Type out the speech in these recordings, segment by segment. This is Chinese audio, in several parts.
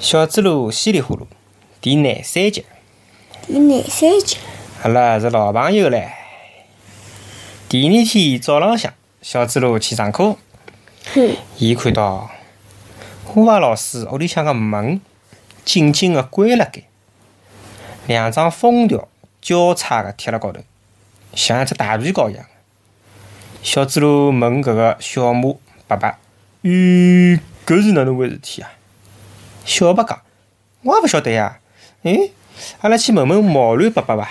小猪猡稀里呼噜第廿三集，第廿三集，阿拉是老朋友唻。第二天早浪向，小猪猡去上课，伊看到虎娃老师屋里向个门紧紧个关辣盖，两张封条交叉个贴辣高头，像一只大皮膏一样。小猪猡问搿个小马爸爸：“咦，搿是哪能回事体啊？”小白讲：“我也勿晓得呀。哎，阿拉去问问毛驴伯伯伐。”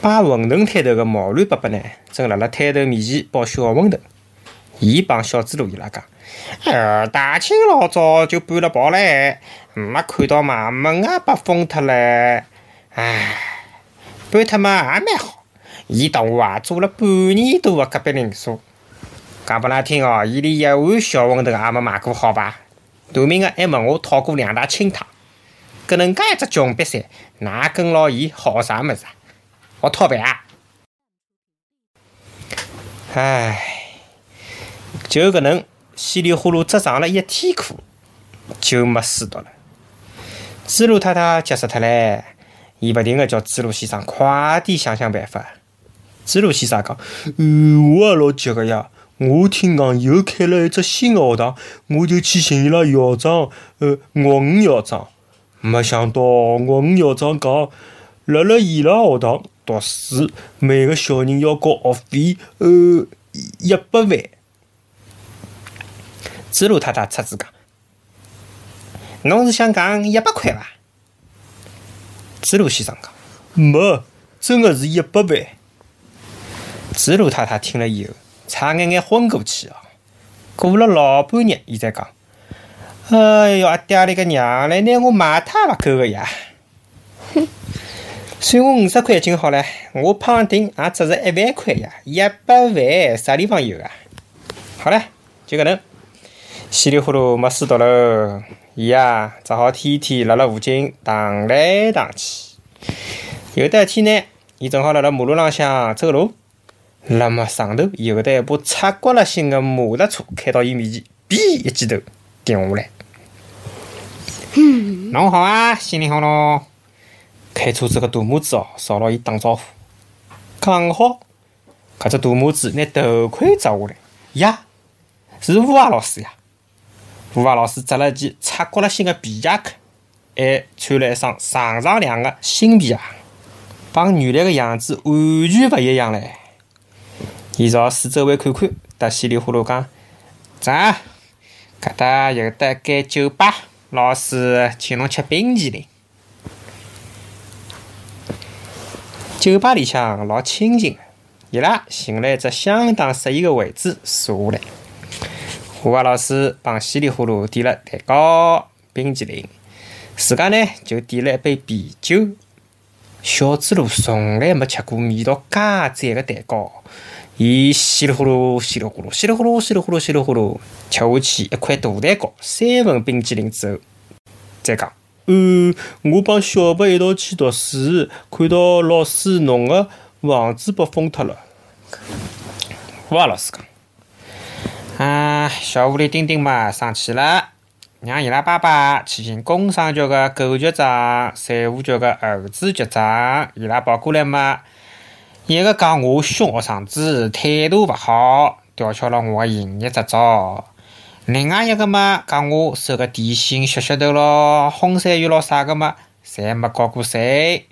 摆馄饨摊头个毛驴伯伯呢，正辣辣摊头面前包小馄饨。伊帮小猪猡伊拉讲：“呃，大清老早就搬了跑唻，没看到嘛，门也被封脱唻。唉，搬脱嘛也蛮好。伊同我啊做了半年多个隔壁邻舍。讲拨㑚听哦，伊连一碗小馄饨也没买过，好伐？”大明个还问我讨过两大清汤，搿能介一只穷瘪三，哪跟牢伊好啥物事啊？我讨饭啊！唉，就搿能稀里呼噜只上了一天课，就没书读了。猪猡太太急死脱唻，伊勿停个叫猪猡先生快点想想办法。猪猡先生讲：“嗯，我也老急个呀。”我听讲又开了一只新个学堂，我就去寻伊拉校长，呃，岳五校长。没想到岳五校长讲，辣辣伊拉学堂读书，每个小人要交学费，呃，一百万。子路太太插嘴讲：“侬是想讲一百块伐？”子路先生讲：“没，真个是一百万。”子路太太听了以后。差眼眼昏过去哦！过了老半日，伊才讲：“哎哟，阿爹哩个娘嘞，拿我卖脱也勿够个呀！哼，算我五十块就好唻，我胖丁也只是一万块呀，一百万啥地方有啊？好唻，就搿能，稀里糊涂没书读喽。伊呀，只好天天辣辣附近荡来荡去。有得一天呢，伊正好辣辣马路浪向走路。那么上头有得一部擦刮了新的摩托车开到伊面前，哔一记头停下来。侬好啊，新年好咯。开车子个大拇指哦，朝牢伊打招呼。刚好，搿只大拇指拿头盔摘下来，呀，是吴华老师呀。吴华老师着了件擦刮了新的皮夹克，还穿了一双长长亮的新皮鞋，帮原来个样子完全勿一样唻。伊朝四周围看看，搭稀里呼噜讲：“走，搿搭有得间酒吧，老师请侬吃冰淇淋。”酒吧里向老清静，伊拉寻了一只相当适宜个位置坐下来。虎娃老师帮稀里呼噜点了蛋糕、冰淇淋，自家呢就点了一杯啤酒。小猪猡从来没吃过味道介赞个蛋糕。伊稀里呼噜，稀里呼噜，稀里呼噜，稀里呼噜，稀里呼噜，吃下去一块大蛋糕，三份冰淇淋之后，再讲，呃，我帮小白一道去读书，看到老师侬个房子被封脱了。我老师讲，啊，小狐狸丁丁嘛生气了，让伊拉爸爸去寻工商局的狗局长、税务局的儿子局长，伊拉跑过来嘛。一个讲我凶学生子，态度勿好，吊销了我的营业执照；另外一个嘛，讲我收个底薪削削头咯，红山芋咯啥个嘛，侪没交过税，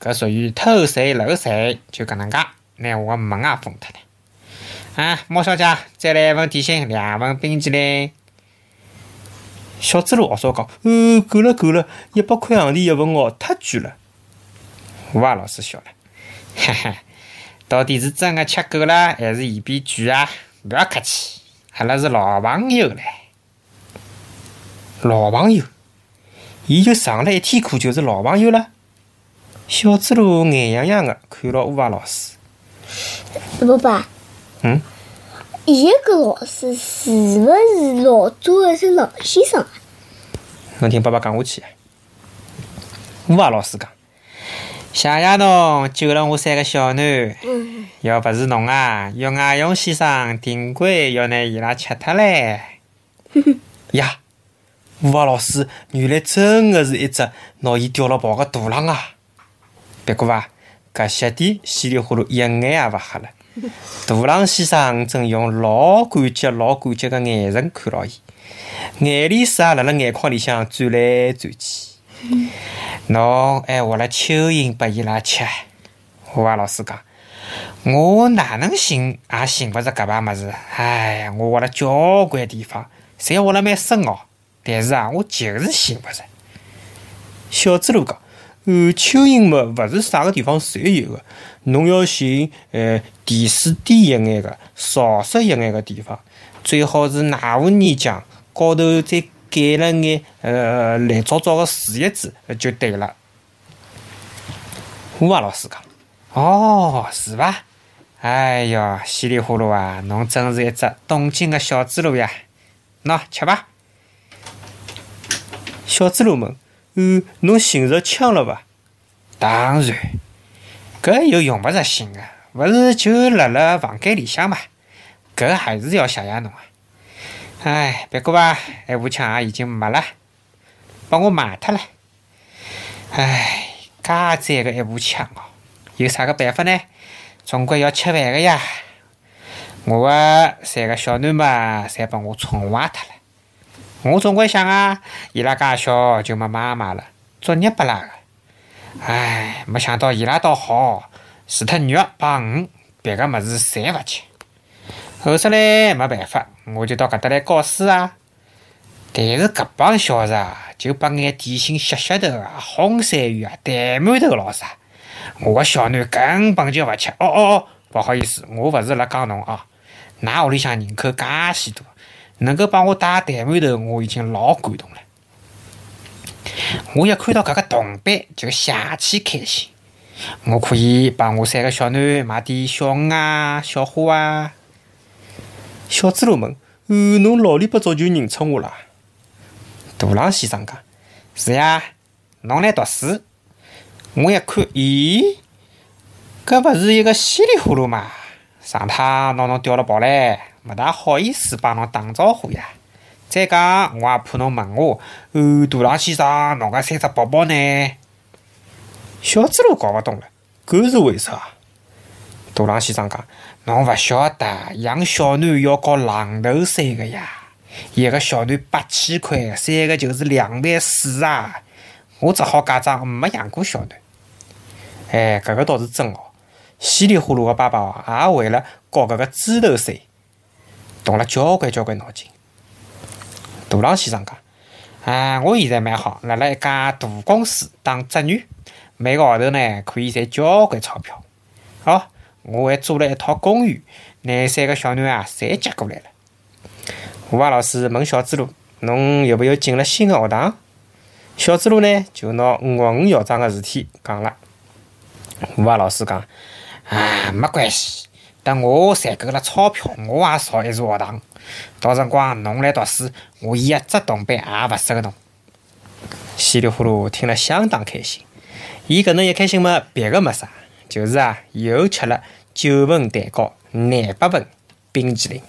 搿属于偷税漏税，就搿能介，拿我的门也封脱了。啊，毛小姐，再来一份点心，两份冰淇淋。小猪猡学少讲，呃，够了够了，一百块洋钿一份哦，太贵了。我也老师笑了，哈哈。到底是真的吃够了，还是嫌比贵啊？不要客气，阿拉是老朋友嘞。老朋友，伊就上了一天课，就是老朋友了。小猪猡眼痒痒的看牢乌鸦老师。爸爸。嗯。伊个老师是勿是老早的是老先生啊？侬听爸爸讲下去。乌鸦老师讲。谢谢侬救了我三个小囡，要不是侬啊，岳爱勇先生定规要拿伊拉吃脱嘞。呀，吴老师原来真的是一只拿伊钓了跑的大狼啊！别过啊，搿小弟稀里糊涂一眼也勿瞎了。大狼先生正用老感激、老感激的眼神看牢伊，眼泪水也辣辣眼眶里向转来转去。侬还画了蚯蚓拨伊拉吃？吴华老师讲。我哪能寻也寻勿着搿排物事。哎呀，我挖了交关地方，侪挖了蛮深哦。但是啊，我就是寻勿着。小猪猡讲：“呃，蚯蚓嘛，勿是啥个地方侪有个，侬要寻呃地势低一眼个、潮湿一眼个地方，最好是奶湖泥浆高头再盖了眼呃蓝糟糟个树叶子就对了。”吴华老师讲：“哦，是伐？”哎哟，稀里糊涂啊！侬真是一只懂劲的小猪猡呀！喏，吃吧。小猪猡问：“嗯，侬寻着枪了伐？”“当然，搿又用勿着寻的，勿是就辣辣房间里向嘛。搿还是要谢谢侬啊！哎，别过吧，那部枪也已经没了，帮我卖脱了。哎，介赞个一部枪哦，有啥个办法呢？”总归要吃饭个呀！我个三个小囡嘛，侪被我宠坏脱了。我总归想啊，伊拉介小就没妈妈了，作孽不啦个！唉，没想到伊拉倒好，除脱肉帮鱼，别个么子侪勿吃。后首来没办法，我就到搿搭来教书啊。但是搿帮小子啊就把眼点心削削头啊、红山芋啊、蛋馒头老啥。我个小囡根本就勿吃。哦哦哦，不好意思，我勿是辣讲侬啊。㑚屋里向人口介许多，能够帮我带蛋馒头，我已经老感动了。我一看到搿个铜板就邪气开心。我可以帮我三个小囡买点小鱼啊、小花啊。小猪猡问：“呃，侬老里八早就认出我了？”大狼先生讲：“是呀，侬来读书。”我一看，咦，搿勿是一个稀里糊涂嘛？上趟拿侬钓了跑唻，勿大好意思帮侬打招呼呀。再讲，我也怕侬问我，哦，大狼先生，侬个三只宝宝呢？小猪猡搞勿懂了，搿是为啥？大郎先生讲，侬勿晓得，养小囡要交浪头税个呀，一个小囡八千块，三个就是两万四啊！我只好假装没养过小囡。哎，搿个倒是真哦！稀里糊涂个爸爸也为了交搿个猪头税，动了交关交关脑筋。大郎先生讲：“啊，我现在蛮好，辣辣一家大公司当职员，每个号头呢可以赚交关钞票。哦，我还租了一套公寓，拿三个小囡啊侪接过来了。”吴华老师问小猪猡：“侬有没有进了新的学堂？”小猪猡呢就拿五学五校长个事体讲了。吴华老师讲：“啊，没关系，等我赚够了钞票，我也造一座学堂。到辰光侬来读书，我一只铜板也勿收侬。”稀里糊涂听了相当开心。伊搿能一开心嘛，别个没啥，就是啊，又吃了九份蛋糕、廿八份冰淇淋。